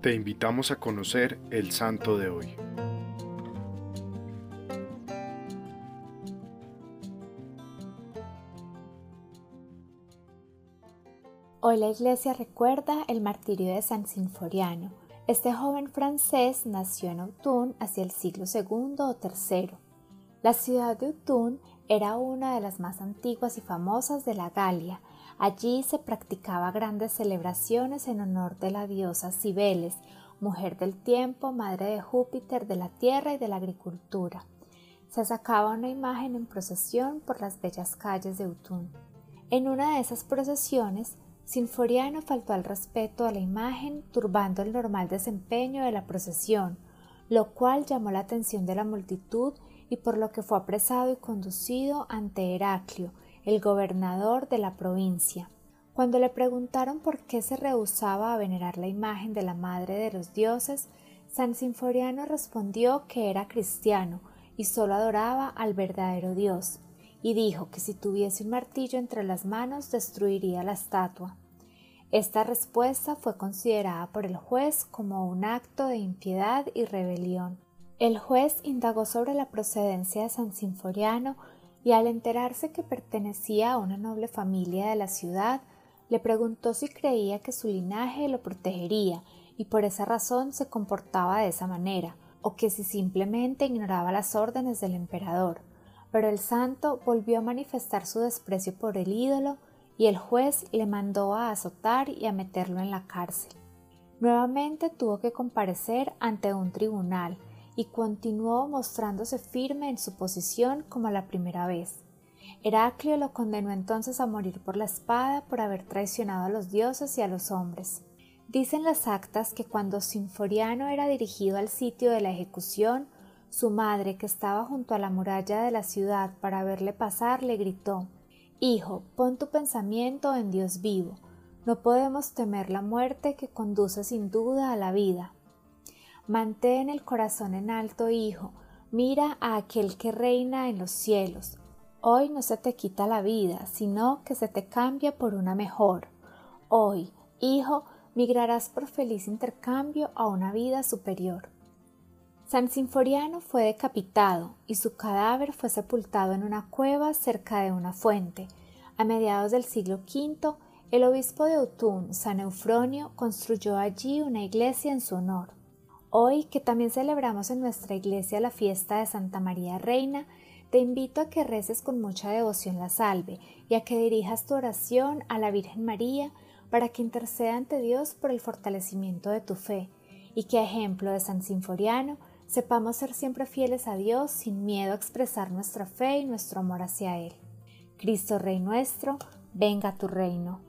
te invitamos a conocer el santo de hoy. Hoy la iglesia recuerda el martirio de San Sinforiano. Este joven francés nació en Autun hacia el siglo II o III. La ciudad de Autun era una de las más antiguas y famosas de la Galia. Allí se practicaba grandes celebraciones en honor de la diosa Cibeles, mujer del tiempo, madre de Júpiter, de la tierra y de la agricultura. Se sacaba una imagen en procesión por las bellas calles de Autun. En una de esas procesiones Sinforiano faltó al respeto a la imagen, turbando el normal desempeño de la procesión, lo cual llamó la atención de la multitud y por lo que fue apresado y conducido ante Heraclio, el gobernador de la provincia. Cuando le preguntaron por qué se rehusaba a venerar la imagen de la madre de los dioses, San Sinforiano respondió que era cristiano y solo adoraba al verdadero Dios y dijo que si tuviese un martillo entre las manos destruiría la estatua. Esta respuesta fue considerada por el juez como un acto de impiedad y rebelión. El juez indagó sobre la procedencia de San Sinforiano y al enterarse que pertenecía a una noble familia de la ciudad, le preguntó si creía que su linaje lo protegería y por esa razón se comportaba de esa manera, o que si simplemente ignoraba las órdenes del emperador pero el santo volvió a manifestar su desprecio por el ídolo y el juez le mandó a azotar y a meterlo en la cárcel. Nuevamente tuvo que comparecer ante un tribunal y continuó mostrándose firme en su posición como la primera vez. Heraclio lo condenó entonces a morir por la espada por haber traicionado a los dioses y a los hombres. Dicen las actas que cuando Sinforiano era dirigido al sitio de la ejecución, su madre, que estaba junto a la muralla de la ciudad para verle pasar, le gritó Hijo, pon tu pensamiento en Dios vivo. No podemos temer la muerte que conduce sin duda a la vida. Mantén el corazón en alto, hijo. Mira a aquel que reina en los cielos. Hoy no se te quita la vida, sino que se te cambia por una mejor. Hoy, hijo, migrarás por feliz intercambio a una vida superior. San Sinforiano fue decapitado y su cadáver fue sepultado en una cueva cerca de una fuente. A mediados del siglo V, el obispo de Autun, San Eufronio, construyó allí una iglesia en su honor. Hoy, que también celebramos en nuestra iglesia la fiesta de Santa María Reina, te invito a que reces con mucha devoción la salve y a que dirijas tu oración a la Virgen María para que interceda ante Dios por el fortalecimiento de tu fe y que, a ejemplo de San Sinforiano, sepamos ser siempre fieles a Dios sin miedo a expresar nuestra fe y nuestro amor hacia Él. Cristo Rey nuestro, venga a tu reino.